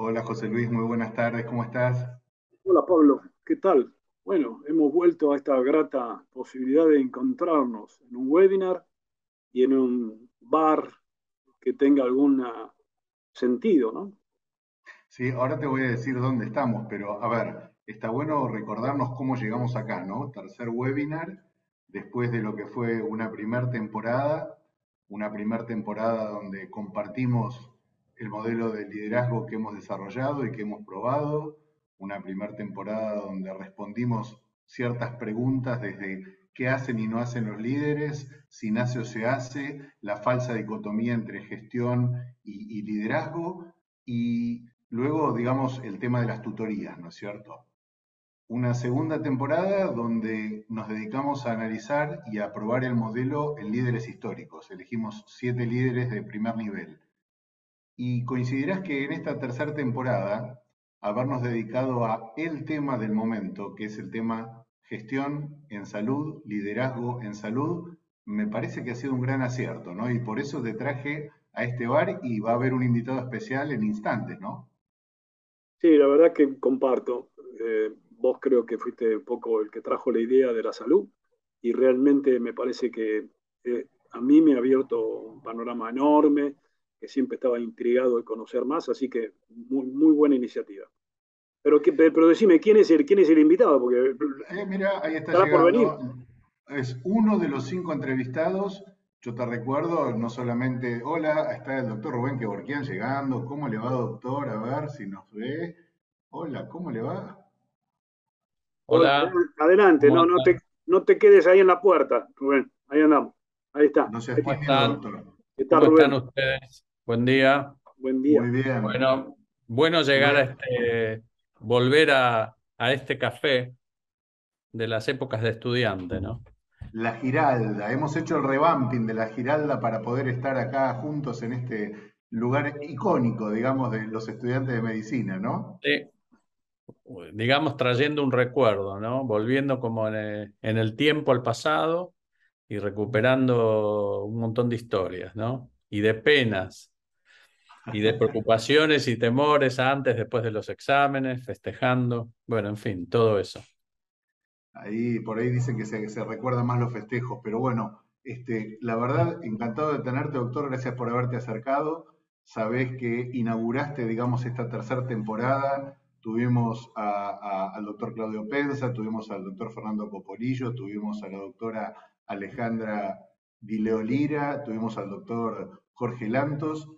Hola José Luis, muy buenas tardes, ¿cómo estás? Hola Pablo, ¿qué tal? Bueno, hemos vuelto a esta grata posibilidad de encontrarnos en un webinar y en un bar que tenga algún sentido, ¿no? Sí, ahora te voy a decir dónde estamos, pero a ver, está bueno recordarnos cómo llegamos acá, ¿no? Tercer webinar, después de lo que fue una primera temporada, una primera temporada donde compartimos el modelo de liderazgo que hemos desarrollado y que hemos probado, una primera temporada donde respondimos ciertas preguntas desde qué hacen y no hacen los líderes, si nace o se hace, la falsa dicotomía entre gestión y, liderazgo, y luego, digamos, el tema de las tutorías, ¿no es cierto? Una segunda temporada donde nos dedicamos a analizar y a probar el modelo en líderes históricos. Elegimos siete líderes de primer nivel y coincidirás que en esta tercera temporada, habernos dedicado a el tema del momento, que es el tema gestión en salud, liderazgo en salud, me parece que ha sido un gran acierto, ¿no? Y por eso te traje a este bar y va a haber un invitado especial en instantes, ¿no? Sí, la verdad que comparto. Eh, vos creo que fuiste un poco el que trajo la idea de la salud y realmente me parece que eh, a mí me ha abierto un panorama enorme que siempre estaba intrigado de conocer más, así que muy, muy buena iniciativa. Pero, pero decime, ¿quién es el, quién es el invitado? Porque eh, mira, ahí está llegando. Por venir. Es uno de los cinco entrevistados. Yo te recuerdo, no solamente, hola, está el doctor Rubén Kevorkian llegando. ¿Cómo le va, doctor? A ver si nos ve. Hola, ¿cómo le va? Hola. Adelante, no, no, te, no te quedes ahí en la puerta, Rubén. Ahí andamos. Ahí está. No se ¿Cómo están? ¿Cómo están ustedes? Buen día. Buen día. Muy bien. Bueno, bueno llegar a este, volver a, este café de las épocas de estudiante, ¿no? La Giralda, hemos hecho el revamping de la Giralda para poder estar acá juntos en este lugar icónico, digamos, de los estudiantes de medicina, ¿no? Sí, digamos trayendo un recuerdo, ¿no? Volviendo como en el tiempo al pasado y recuperando un montón de historias, ¿no? Y de penas y de preocupaciones y temores antes, después de los exámenes, festejando, bueno, en fin, todo eso. Ahí, por ahí dicen que se, se recuerdan más los festejos, pero bueno, este, la verdad, encantado de tenerte, doctor, gracias por haberte acercado. Sabés que inauguraste, digamos, esta tercera temporada. Tuvimos al doctor Claudio Pensa, tuvimos al doctor Fernando Copolillo, tuvimos a la doctora Alejandra Dileolira, tuvimos al doctor Jorge Lantos,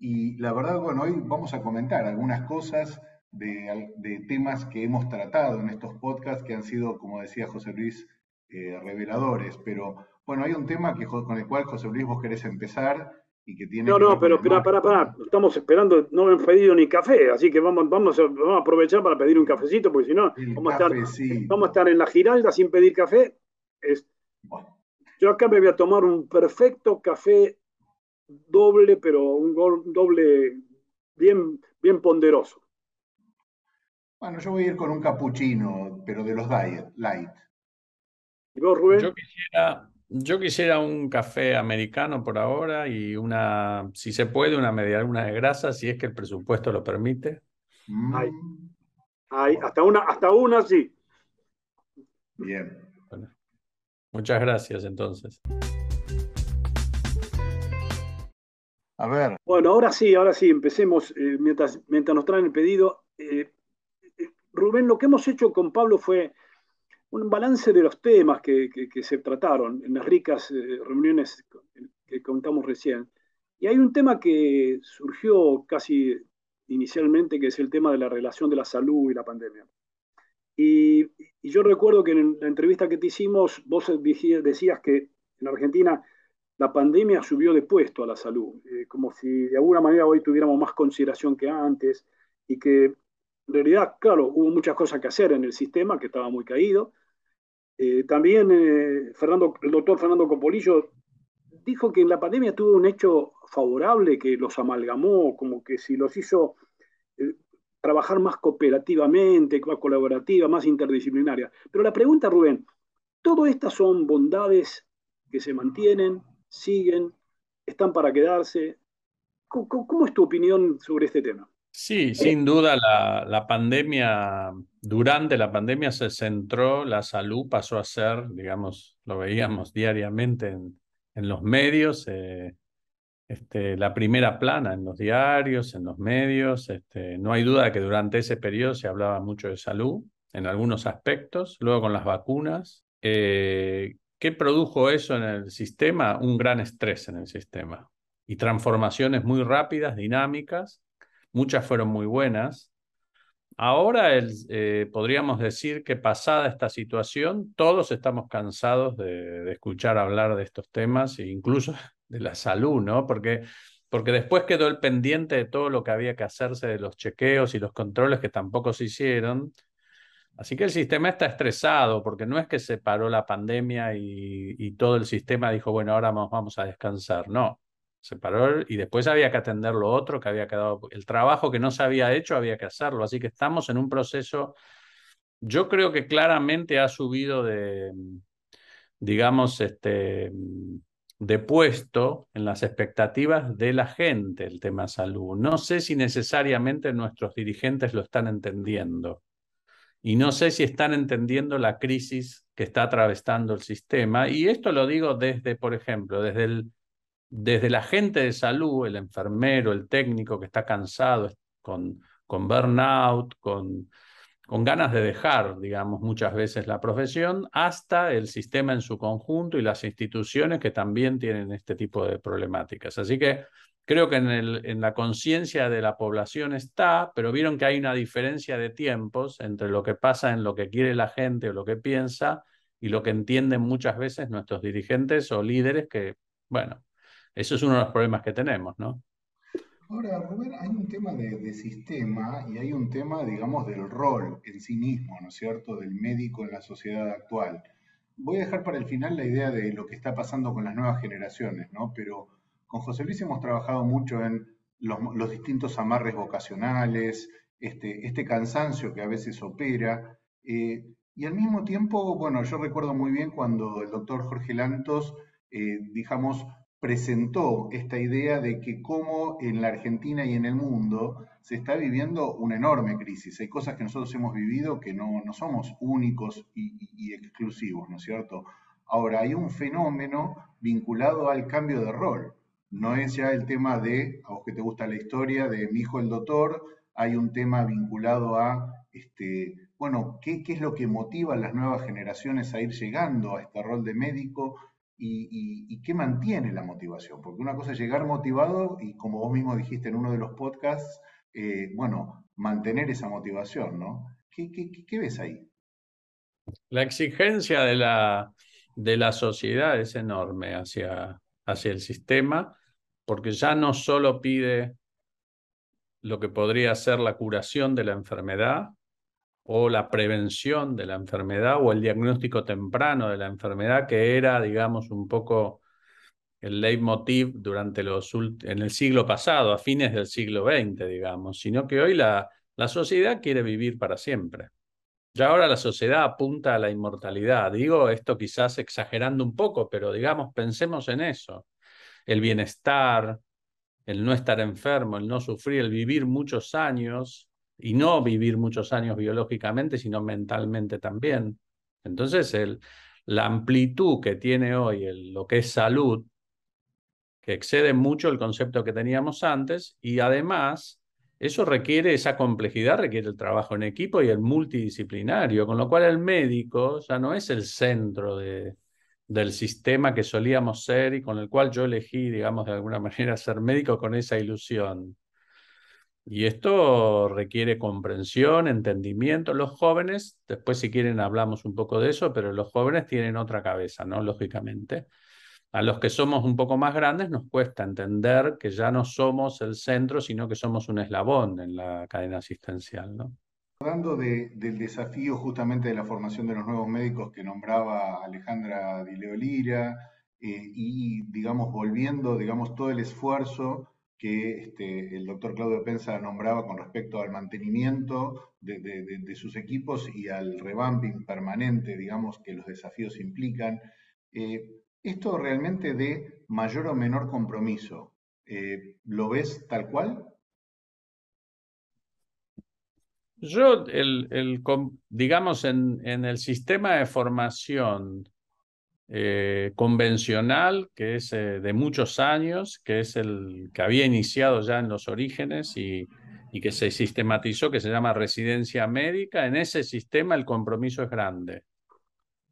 y la verdad, bueno, hoy vamos a comentar algunas cosas de, temas que hemos tratado en estos podcasts que han sido, como decía José Luis, eh, reveladores. Pero bueno, hay un tema que, con el cual, José Luis, vos querés empezar y que tiene. No, no, pero espera, para, para. Estamos esperando, no hemos pedido ni café, así que vamos, vamos, a, vamos a aprovechar para pedir un cafecito, porque si no, vamos, a estar, vamos a estar en la Giralda sin pedir café. Es, Yo acá me voy a tomar un perfecto café doble, pero un doble bien, bien ponderoso. Bueno, yo voy a ir con un capuchino, pero de los diet, light. ¿Y vos, Rubén? Yo quisiera, yo quisiera un café americano por ahora y una, si se puede, una media luna de grasa, si es que el presupuesto lo permite. Mm. hasta una, hasta una sí. Bien. muchas gracias entonces. Bueno, ahora sí, ahora sí, empecemos eh, mientras, mientras nos traen el pedido. Eh, eh, Rubén, lo que hemos hecho con Pablo fue un balance de los temas que, se trataron en las ricas reuniones que contamos recién. Y hay un tema que surgió casi inicialmente, que es el tema de la relación de la salud y la pandemia. Y, y yo recuerdo que en la entrevista que te hicimos, vos decías que en Argentina la pandemia subió de puesto a la salud, eh, como si de alguna manera hoy tuviéramos más consideración que antes y que en realidad, claro, hubo muchas cosas que hacer en el sistema que estaba muy caído. Eh, también eh, Fernando, el doctor Fernando Copolillo dijo que en la pandemia tuvo un hecho favorable que los amalgamó, como que si los hizo trabajar más cooperativamente, más colaborativa, más interdisciplinaria. Pero la pregunta, Rubén, ¿todo estas son bondades que se mantienen, siguen, están para quedarse. ¿Cómo, es tu opinión sobre este tema? Sí, sin duda la, pandemia, durante la pandemia se centró, la salud pasó a ser, digamos, lo veíamos diariamente en, en los medios, eh, este, la primera plana en los diarios, en los medios. Este, no hay duda de que durante ese periodo se hablaba mucho de salud en algunos aspectos, luego con las vacunas. Eh, ¿Qué produjo eso en el sistema? Un gran estrés en el sistema y transformaciones muy rápidas, dinámicas. Muchas fueron muy buenas. Ahora eh, podríamos decir que pasada esta situación, todos estamos cansados de, de, escuchar hablar de estos temas e incluso de la salud, ¿no? Porque, porque después quedó el pendiente de todo lo que había que hacerse de los chequeos y los controles que tampoco se hicieron. Así que el sistema está estresado porque no es que se paró la pandemia y, todo el sistema dijo, bueno, ahora vamos, vamos a descansar. No, se paró y después había que atender lo otro que había quedado, el trabajo que no se había hecho había que hacerlo. Así que estamos en un proceso, yo creo que claramente ha subido de, digamos, este, de puesto en las expectativas de la gente el tema salud. No sé si necesariamente nuestros dirigentes lo están entendiendo. Y no sé si están entendiendo la crisis que está atravesando el sistema. Y esto lo digo desde, por ejemplo, desde el desde la gente de salud, el enfermero, el técnico que está cansado, con, con burnout, con, con ganas de dejar, digamos, muchas veces la profesión, hasta el sistema en su conjunto y las instituciones que también tienen este tipo de problemáticas. Así que creo que en, la conciencia de la población está, pero vieron que hay una diferencia de tiempos entre lo que pasa en lo que quiere la gente o lo que piensa y lo que entienden muchas veces nuestros dirigentes o líderes que, bueno, eso es uno de los problemas que tenemos, ¿no? Ahora, Rubén, hay un tema de, sistema y hay un tema, digamos, del rol en sí mismo, ¿no es cierto?, del médico en la sociedad actual. Voy a dejar para el final la idea de lo que está pasando con las nuevas generaciones, ¿no? Pero con José Luis hemos trabajado mucho en los, distintos amarres vocacionales, este, este, cansancio que a veces opera. Eh, y al mismo tiempo, bueno, yo recuerdo muy bien cuando el doctor Jorge Lantos, eh, digamos, presentó esta idea de que como en la Argentina y en el mundo se está viviendo una enorme crisis. Hay cosas que nosotros hemos vivido que no, somos únicos y, exclusivos, ¿no es cierto? Ahora, hay un fenómeno vinculado al cambio de rol. No es ya el tema de, a vos que te gusta la historia, de mi hijo el doctor, hay un tema vinculado a, este, bueno, ¿qué, qué es lo que motiva a las nuevas generaciones a ir llegando a este rol de médico? y, qué mantiene la motivación. Porque una cosa es llegar motivado y como vos mismo dijiste en uno de los podcasts, eh, bueno, mantener esa motivación, ¿no? ¿Qué, qué, ves ahí? La exigencia de la, de la sociedad es enorme hacia, hacia el sistema, porque ya no solo pide lo que podría ser la curación de la enfermedad, o la prevención de la enfermedad o el diagnóstico temprano de la enfermedad, que era, digamos, un poco el leitmotiv durante los en el siglo pasado, a fines del siglo XX, digamos, sino que hoy la, la sociedad quiere vivir para siempre. Ya ahora la sociedad apunta a la inmortalidad. Digo esto quizás exagerando un poco, pero digamos, pensemos en eso. El bienestar, el no estar enfermo, el no sufrir, el vivir muchos años, y no vivir muchos años biológicamente, sino mentalmente también. Entonces, el, la amplitud que tiene hoy el, lo que es salud, que excede mucho el concepto que teníamos antes, y además eso requiere, esa complejidad requiere el trabajo en equipo y el multidisciplinario, con lo cual el médico ya no es el centro de, del sistema que solíamos ser y con el cual yo elegí, digamos, de alguna manera ser médico con esa ilusión. Y esto requiere comprensión, entendimiento. Los jóvenes, después si quieren hablamos un poco de eso, pero los jóvenes tienen otra cabeza, ¿no? Lógicamente. A los que somos un poco más grandes nos cuesta entender que ya no somos el centro, sino que somos un eslabón en la cadena asistencial, ¿no? Hablando del desafío justamente de la formación de los nuevos médicos que nombraba Alejandra Di Leolira, eh, y digamos volviendo, digamos, todo el esfuerzo que este, el doctor Claudio Pensa nombraba con respecto al mantenimiento de, sus equipos y al revamping permanente, digamos, que los desafíos implican. Eh, esto realmente de mayor o menor compromiso, eh, ¿lo ves tal cual? Yo, el, el, digamos, en, en el sistema de formación eh, convencional, que es eh, de muchos años, que es el que había iniciado ya en los orígenes y, y, que se sistematizó, que se llama residencia médica. En ese sistema el compromiso es grande.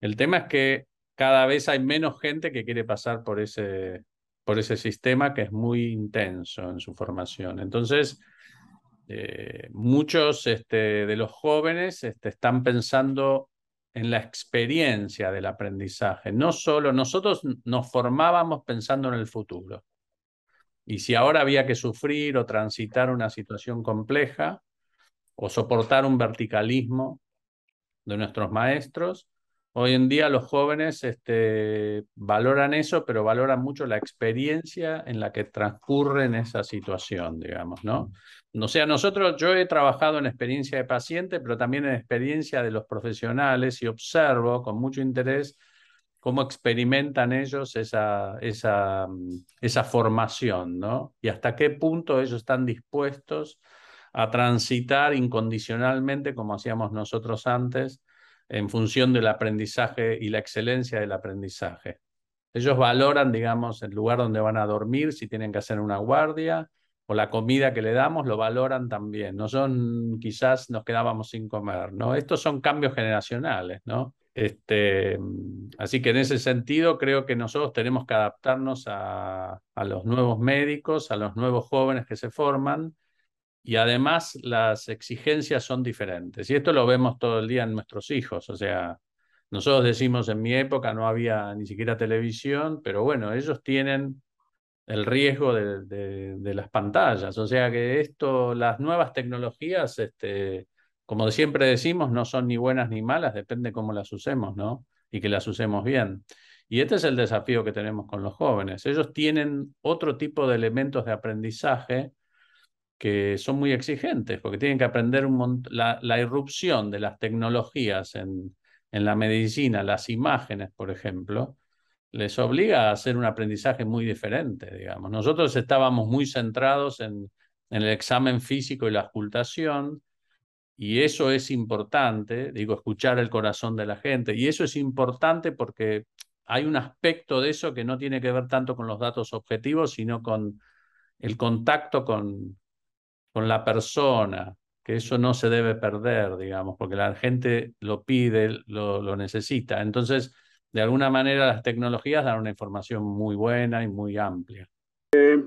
El tema es que cada vez hay menos gente que quiere pasar por ese, por ese sistema que es muy intenso en su formación. Entonces, eh, muchos este, de los jóvenes este, están pensando en la experiencia del aprendizaje. No solo nosotros nos formábamos pensando en el futuro. Y si ahora había que sufrir o transitar una situación compleja o soportar un verticalismo de nuestros maestros, Hoy en día los jóvenes este, valoran eso, pero valoran mucho la experiencia en la que transcurre en esa situación, digamos, ¿no? O sea, nosotros, yo he trabajado en experiencia de paciente, pero también en experiencia de los profesionales y observo con mucho interés cómo experimentan ellos esa, esa, esa formación, ¿no? Y hasta qué punto ellos están dispuestos a transitar incondicionalmente, como hacíamos nosotros antes, en función del aprendizaje y la excelencia del aprendizaje. Ellos valoran, digamos, el lugar donde van a dormir, si tienen que hacer una guardia, o la comida que le damos, lo valoran también. No son, quizás nos quedábamos sin comer, ¿no? Estos son cambios generacionales, ¿no? Este, así que en ese sentido creo que nosotros tenemos que adaptarnos a, a los nuevos médicos, a los nuevos jóvenes que se forman, y además las exigencias son diferentes. Y esto lo vemos todo el día en nuestros hijos. O sea, nosotros decimos en mi época no había ni siquiera televisión, pero bueno, ellos tienen el riesgo de, de, las pantallas. O sea que esto, las nuevas tecnologías, este, como siempre decimos, no son ni buenas ni malas, depende cómo las usemos, ¿no? Y que las usemos bien. Y este es el desafío que tenemos con los jóvenes. Ellos tienen otro tipo de elementos de aprendizaje que son muy exigentes, porque tienen que aprender la, la, irrupción de las tecnologías en, en la medicina, las imágenes, por ejemplo, les obliga a hacer un aprendizaje muy diferente, digamos. Nosotros estábamos muy centrados en, el examen físico y la ocultación, y eso es importante, digo, escuchar el corazón de la gente, y eso es importante porque hay un aspecto de eso que no tiene que ver tanto con los datos objetivos, sino con el contacto con, con la persona, que eso no se debe perder, digamos, porque la gente lo pide, lo necesita. Entonces, de alguna manera las tecnologías dan una información muy buena y muy amplia. Eh,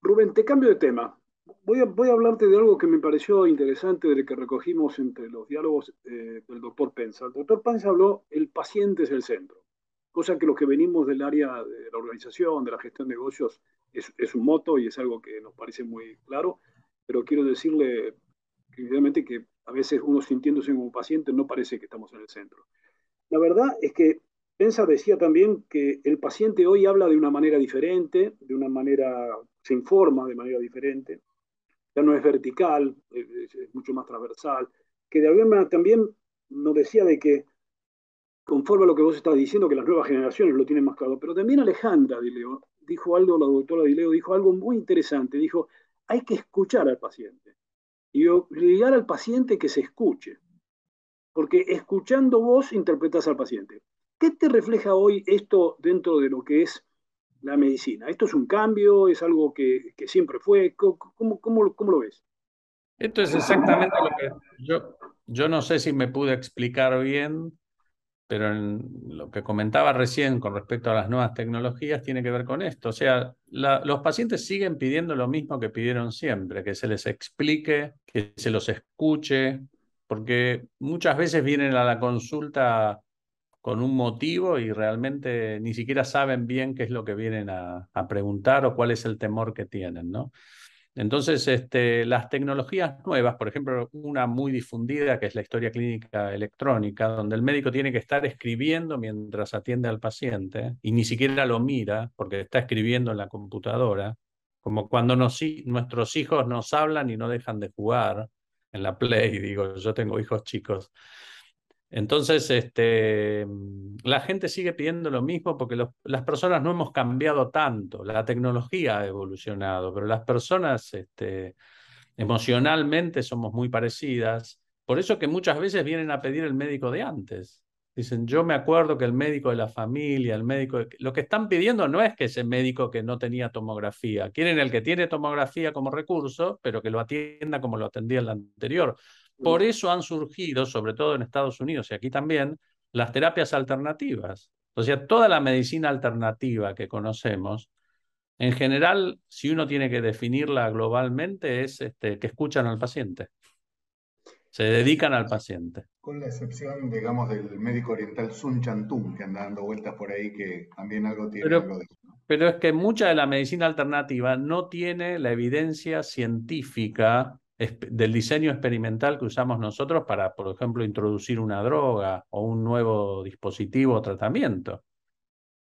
Rubén, te cambio de tema. Voy a, voy a, hablarte de algo que me pareció interesante de lo que recogimos entre los diálogos eh, del doctor Pensa. El doctor Pensa habló, el paciente es el centro, cosa que los que venimos del área de la organización, de la gestión de negocios, es, es un moto y es algo que nos parece muy claro pero quiero decirle que que a veces uno sintiéndose como paciente no parece que estamos en el centro. La verdad es que Pensa decía también que el paciente hoy habla de una manera diferente, de una manera, se informa de manera diferente, ya no es vertical, es, mucho más transversal, que de alguna manera también nos decía de que, conforme a lo que vos estás diciendo, que las nuevas generaciones lo tienen más claro, pero también Alejandra Dileo dijo algo, la doctora Dileo dijo algo muy interesante, dijo, hay que escuchar al paciente y obligar al paciente que se escuche, porque escuchando vos interpretas al paciente. ¿Qué te refleja hoy esto dentro de lo que es la medicina? ¿Esto es un cambio? ¿Es algo que, que siempre fue? ¿Cómo, cómo, cómo, lo ves? Esto es exactamente lo que yo, yo no sé si me pude explicar bien pero lo que comentaba recién con respecto a las nuevas tecnologías tiene que ver con esto. O sea, los pacientes siguen pidiendo lo mismo que pidieron siempre, que se les explique, que se los escuche, porque muchas veces vienen a la consulta con un motivo y realmente ni siquiera saben bien qué es lo que vienen a, preguntar o cuál es el temor que tienen, ¿no? Entonces, este, las tecnologías nuevas, por ejemplo, una muy difundida que es la historia clínica electrónica, donde el médico tiene que estar escribiendo mientras atiende al paciente y ni siquiera lo mira porque está escribiendo en la computadora, como cuando nuestros hijos nos hablan y no dejan de jugar en la Play, digo, yo tengo hijos chicos. Entonces, este, la gente sigue pidiendo lo mismo porque las personas no hemos cambiado tanto, la tecnología ha evolucionado, pero las personas este, emocionalmente somos muy parecidas Por eso que muchas veces vienen a pedir el médico de antes. Dicen, yo me acuerdo que el médico de la familia, el médico... Lo que están pidiendo no es que ese médico que no tenía tomografía, quieren el que tiene tomografía como recurso, pero que lo atienda como lo atendía el anterior. Por eso han surgido, sobre todo en Estados Unidos y aquí también, las terapias alternativas. O sea, toda la medicina alternativa que conocemos, en general, si uno tiene que definirla globalmente, es este, que escuchan al paciente se dedican al paciente. Con la excepción, digamos, del médico oriental Sun Chantung, que anda dando vueltas por ahí, que también algo tiene pero, algo de eso. Pero es que mucha de la medicina alternativa no tiene la evidencia científica del diseño experimental que usamos nosotros para, por ejemplo, introducir una droga o un nuevo dispositivo o tratamiento.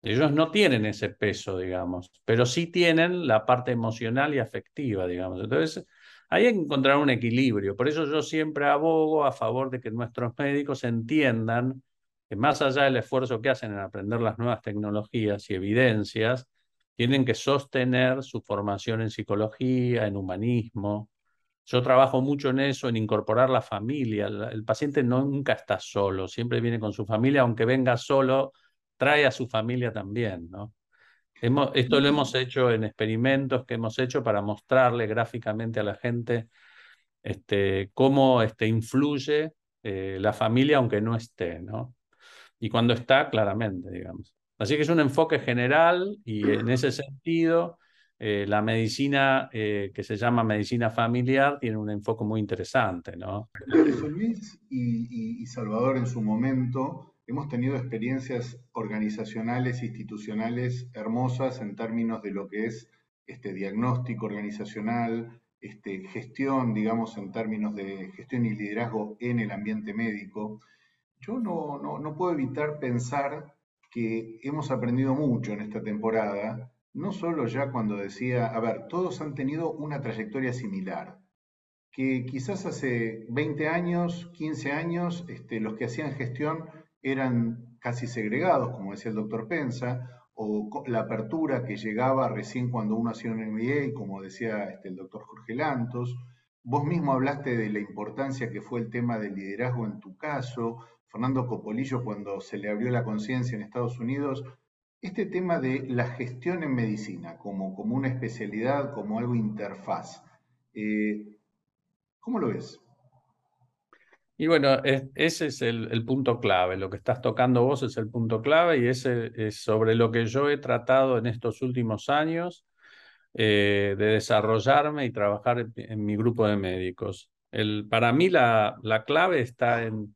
Ellos no tienen ese peso, digamos, pero sí tienen la parte emocional y afectiva, digamos. Entonces, hay que encontrar un equilibrio. Por eso yo siempre abogo a favor de que nuestros médicos entiendan que más allá del esfuerzo que hacen en aprender las nuevas tecnologías y evidencias, tienen que sostener su formación en psicología, en humanismo. Yo trabajo mucho en eso, en incorporar la familia. El, paciente nunca está solo, siempre viene con su familia, aunque venga solo, trae a su familia también, ¿no? esto lo hemos hecho en experimentos que hemos hecho para mostrarle gráficamente a la gente este, cómo este, influye eh, la familia aunque no esté, ¿no? Y cuando está, claramente, digamos. Así que es un enfoque general y en ese sentido eh, la medicina eh, que se llama medicina familiar tiene un enfoque muy interesante, ¿no? Luis y Salvador en su momento hemos tenido experiencias organizacionales, institucionales hermosas en términos de lo que es este diagnóstico organizacional, este, gestión, digamos, en términos de gestión y liderazgo en el ambiente médico. Yo no, no, no puedo evitar pensar que hemos aprendido mucho en esta temporada, no solo ya cuando decía, a ver, todos han tenido una trayectoria similar, que quizás hace 20 años, 15 años, este, los que hacían gestión eran casi segregados, como decía el doctor Pensa, o la apertura que llegaba recién cuando uno hacía un MBA, como decía este, el doctor Jorge Lantos. Vos mismo hablaste de la importancia que fue el tema del liderazgo en tu caso, Fernando Copolillo cuando se le abrió la conciencia en Estados Unidos. Este tema de la gestión en medicina como, como una especialidad, como algo interfaz, eh, ¿cómo lo ves? Y bueno, ese es el, punto clave, lo que estás tocando vos es el punto clave y ese es sobre lo que yo he tratado en estos últimos años eh, de desarrollarme y trabajar en, mi grupo de médicos. El, para mí la, la clave está en,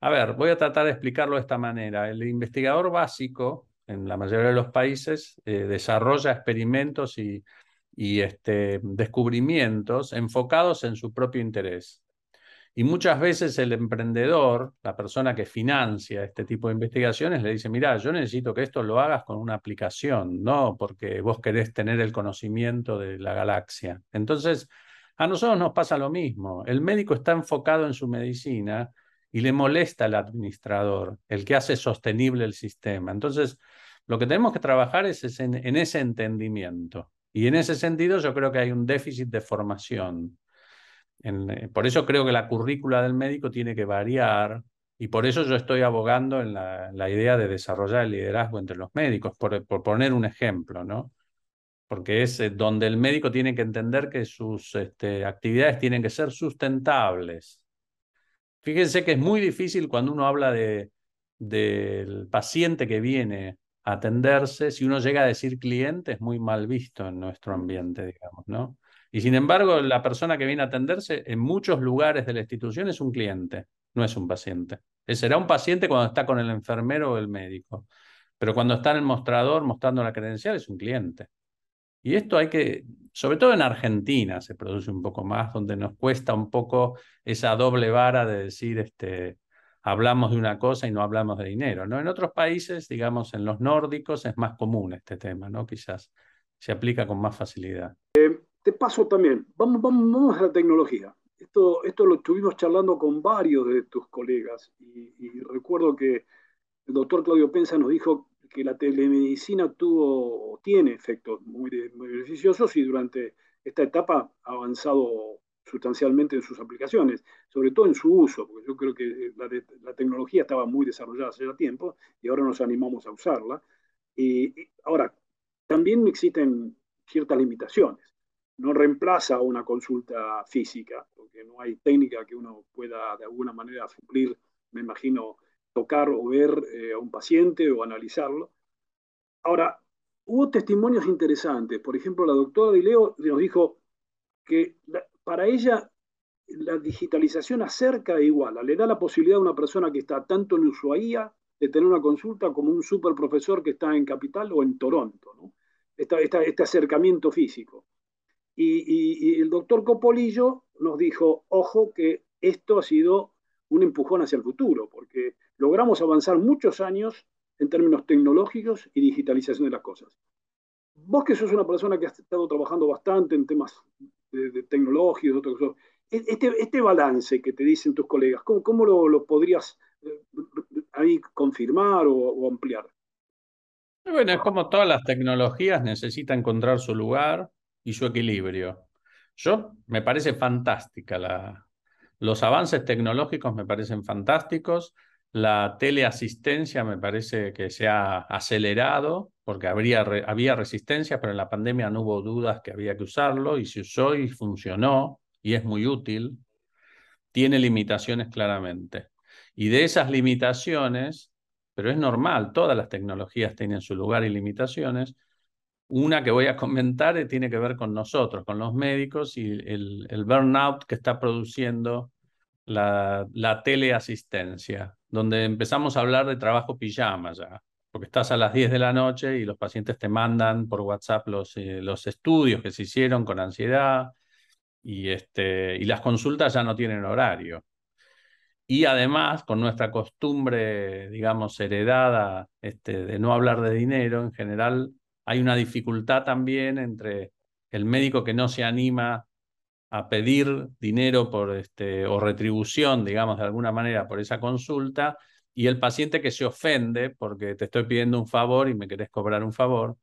a ver, voy a tratar de explicarlo de esta manera. El investigador básico en la mayoría de los países eh, desarrolla experimentos y, este, descubrimientos enfocados en su propio interés. Y muchas veces el emprendedor, la persona que financia este tipo de investigaciones, le dice, mira, yo necesito que esto lo hagas con una aplicación, no porque vos querés tener el conocimiento de la galaxia. Entonces, a nosotros nos pasa lo mismo. El médico está enfocado en su medicina y le molesta al administrador, el que hace sostenible el sistema. Entonces, lo que tenemos que trabajar es, en, ese entendimiento. Y en ese sentido yo creo que hay un déficit de formación eh, por eso creo que la currícula del médico tiene que variar y por eso yo estoy abogando en la, idea de desarrollar el liderazgo entre los médicos, por, poner un ejemplo, ¿no? Porque es eh, donde el médico tiene que entender que sus este, actividades tienen que ser sustentables. Fíjense que es muy difícil cuando uno habla de, del paciente que viene a atenderse, si uno llega a decir cliente es muy mal visto en nuestro ambiente, digamos, ¿no? Y sin embargo, la persona que viene a atenderse en muchos lugares de la institución es un cliente, no es un paciente. Será un paciente cuando está con el enfermero o el médico, pero cuando está en el mostrador mostrando la credencial es un cliente. Y esto hay que, sobre todo en Argentina se produce un poco más, donde nos cuesta un poco esa doble vara de decir, este, hablamos de una cosa y no hablamos de dinero. ¿no? En otros países, digamos, en los nórdicos es más común este tema, ¿no? Quizás se aplica con más facilidad. Eh, te paso también, vamos, vamos, vamos a la tecnología. Esto, esto lo estuvimos charlando con varios de tus colegas y, recuerdo que el doctor Claudio Pensa nos dijo que la telemedicina tuvo, tiene efectos muy, muy beneficiosos y durante esta etapa ha avanzado sustancialmente en sus aplicaciones, sobre todo en su uso, porque yo creo que la, tecnología estaba muy desarrollada hace ya tiempo y ahora nos animamos a usarla. Y, ahora, también existen ciertas limitaciones. No reemplaza una consulta física, porque no hay técnica que uno pueda de alguna manera suplir, me imagino, tocar o ver eh, a un paciente o analizarlo. Ahora, hubo testimonios interesantes. Por ejemplo, la doctora Dileo nos dijo que para ella la digitalización acerca e iguala, le da la posibilidad a una persona que está tanto en Ushuaia de tener una consulta como un super profesor que está en Capital o en Toronto, ¿no? este acercamiento físico. Y, y, el doctor Copolillo nos dijo, ojo, que esto ha sido un empujón hacia el futuro, porque logramos avanzar muchos años en términos tecnológicos y digitalización de las cosas. Vos que sos una persona que has estado trabajando bastante en temas de, tecnología, e, este, este balance que te dicen tus colegas, ¿cómo, cómo lo, lo, podrías eh, ahí confirmar o, o, ampliar? Bueno, es como todas las tecnologías necesitan encontrar su lugar y su equilibrio. Yo me parece fantástica la, los avances tecnológicos me parecen fantásticos. La teleasistencia me parece que se ha acelerado porque habría, había resistencia, pero en la pandemia no hubo dudas que había que usarlo y se usó y funcionó y es muy útil. Tiene limitaciones claramente. Y de esas limitaciones, pero es normal, todas las tecnologías tienen su lugar y limitaciones. Una que voy a comentar tiene que ver con nosotros, con los médicos y el, el burnout que está produciendo la teleasistencia, donde empezamos a hablar de trabajo pijama ya, porque estás a las 10 de la noche y los pacientes te mandan por WhatsApp los, eh, los estudios que se hicieron con ansiedad y, este, y las consultas ya no tienen horario. Y además, con nuestra costumbre, digamos, heredada este, de no hablar de dinero, en general hay una dificultad también entre el médico que no se anima a pedir dinero por este, o retribución, digamos, de alguna manera por esa consulta, y el paciente que se ofende porque te estoy pidiendo un favor y me querés cobrar un favor,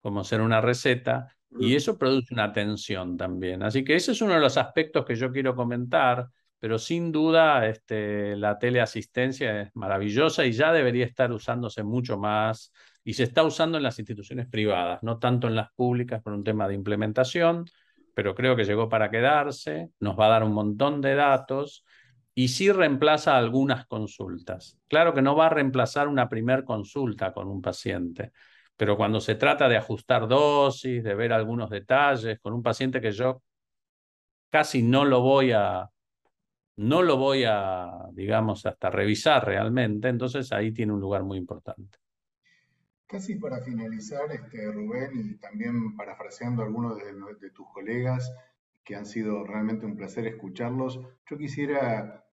como ser una receta, y eso produce una tensión también. Así que ese es uno de los aspectos que yo quiero comentar, pero sin duda este, la teleasistencia es maravillosa y ya debería estar usándose mucho más y se está usando en las instituciones privadas, no tanto en las públicas por un tema de implementación, pero creo que llegó para quedarse, nos va a dar un montón de datos y sí reemplaza algunas consultas. Claro que no va a reemplazar una primer consulta con un paciente, pero cuando se trata de ajustar dosis, de ver algunos detalles, con un paciente que yo casi no lo voy a, no lo voy a, digamos, hasta revisar realmente, entonces ahí tiene un lugar muy importante. Casi para finalizar, este, Rubén, y también parafraseando a algunos de, tus colegas, que han sido realmente un placer escucharlos, yo quisiera,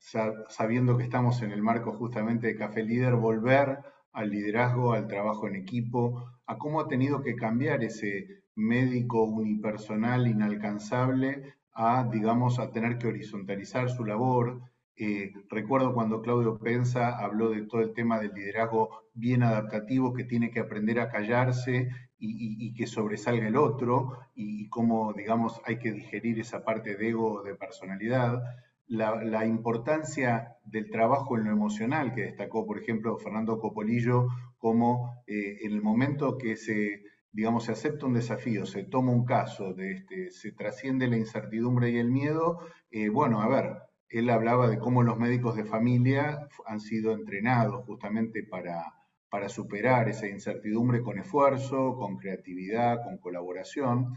sabiendo que estamos en el marco justamente de Café Líder, volver al liderazgo, al trabajo en equipo, a cómo ha tenido que cambiar ese médico unipersonal inalcanzable a, digamos, a tener que horizontalizar su labor, eh, recuerdo cuando Claudio Pensa habló de todo el tema del liderazgo bien adaptativo, que tiene que aprender a callarse y, que sobresalga el otro, y, cómo, digamos, hay que digerir esa parte de ego, de personalidad. La, importancia del trabajo en lo emocional, que destacó, por ejemplo, Fernando Copolillo, como eh, en el momento que se, digamos, se acepta un desafío, se toma un caso, de este, se trasciende la incertidumbre y el miedo, eh, bueno, a ver, él hablaba de cómo los médicos de familia han sido entrenados justamente para, para superar esa incertidumbre con esfuerzo, con creatividad, con colaboración.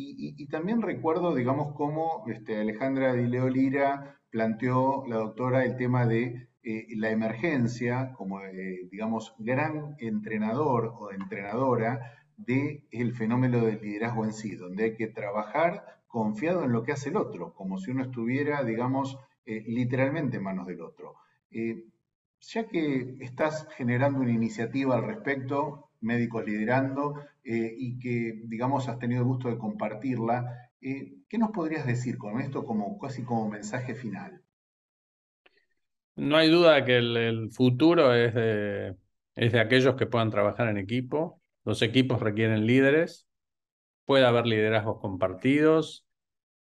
Y, también recuerdo, digamos, cómo este, Alejandra Di Lira planteó, la doctora, el tema de eh, la emergencia como, eh, digamos, gran entrenador o entrenadora del fenómeno del liderazgo en sí, donde hay que trabajar confiado en lo que hace el otro, como si uno estuviera, digamos, eh, literalmente en manos del otro. Eh, ya que estás generando una iniciativa al respecto, Médicos Liderando, eh, y que, digamos, has tenido el gusto de compartirla, ¿qué nos podrías decir con esto como casi como mensaje final? No hay duda que el, futuro es de, es de aquellos que puedan trabajar en equipo. Los equipos requieren líderes. Puede haber liderazgos compartidos,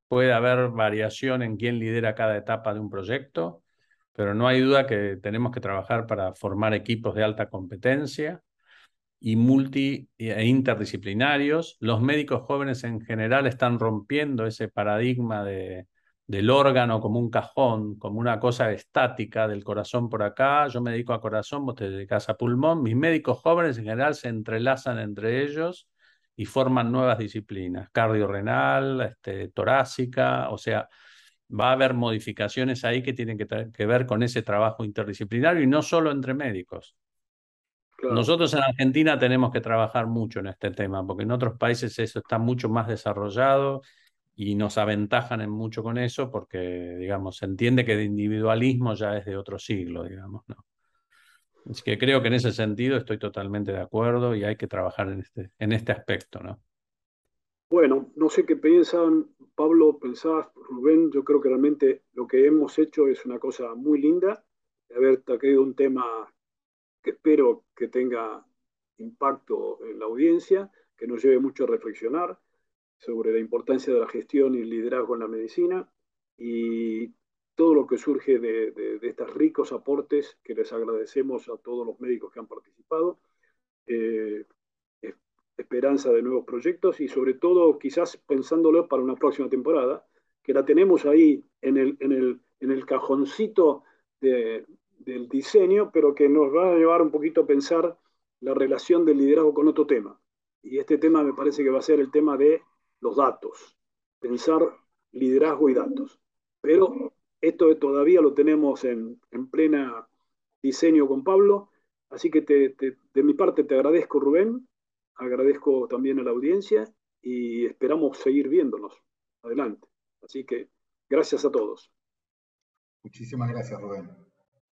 puede haber variación en quién lidera cada etapa de un proyecto, pero no hay duda que tenemos que trabajar para formar equipos de alta competencia y multi e interdisciplinarios. Los médicos jóvenes en general están rompiendo ese paradigma de, del órgano como un cajón, como una cosa estática del corazón por acá, yo me dedico a corazón, vos te dedicas a pulmón, mis médicos jóvenes en general se entrelazan entre ellos y forman nuevas disciplinas, cardiorrenal, este, torácica, o sea, va a haber modificaciones ahí que tienen que, que ver con ese trabajo interdisciplinario y no solo entre médicos. Nosotros en Argentina tenemos que trabajar mucho en este tema, porque en otros países eso está mucho más desarrollado y nos aventajan en mucho con eso, porque, digamos, se entiende que el individualismo ya es de otro siglo, digamos, ¿no? Así que creo que en ese sentido estoy totalmente de acuerdo y hay que trabajar en este, en este aspecto, ¿no? Bueno, no sé qué piensan, Pablo, pensás, Rubén, yo creo que realmente lo que hemos hecho es una cosa muy linda, de haber traído un tema que espero que tenga impacto en la audiencia, que nos lleve mucho a reflexionar sobre la importancia de la gestión y el liderazgo en la medicina. Y todo lo que surge de, estos ricos aportes que les agradecemos a todos los médicos que han participado. Eh, esperanza de nuevos proyectos y sobre todo quizás pensándolo para una próxima temporada, que la tenemos ahí en el, en el, en el cajoncito de, del diseño, pero que nos va a llevar un poquito a pensar la relación del liderazgo con otro tema. Y este tema me parece que va a ser el tema de los datos, pensar liderazgo y datos. Pero esto todavía lo tenemos en, en plena diseño con Pablo, así que de mi parte te agradezco, Rubén, agradezco también a la audiencia y esperamos seguir viéndonos adelante. Así que gracias a todos. Muchísimas gracias, Rubén.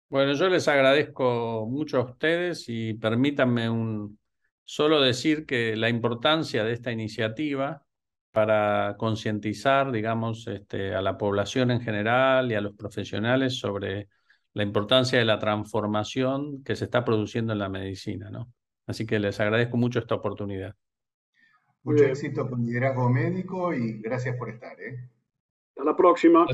Bueno, yo les agradezco mucho a ustedes y permítanme un, solo decir que la importancia de esta iniciativa para concientizar, digamos, este, a la población en general y a los profesionales sobre la importancia de la transformación que se está produciendo en la medicina, ¿no? Así que les agradezco mucho esta oportunidad. Mucho éxito con liderazgo médico y gracias por estar. ¿eh? Hasta la próxima.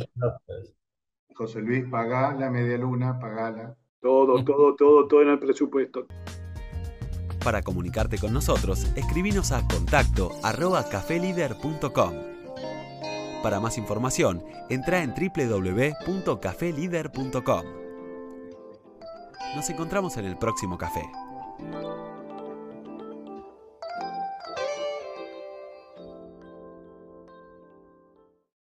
José Luis, pagá la media luna, pagala. Todo, todo, todo, todo en el presupuesto. Para comunicarte con nosotros, escribinos a contacto. Para más información, entra en www.cafelider.com. Nos encontramos en el próximo café.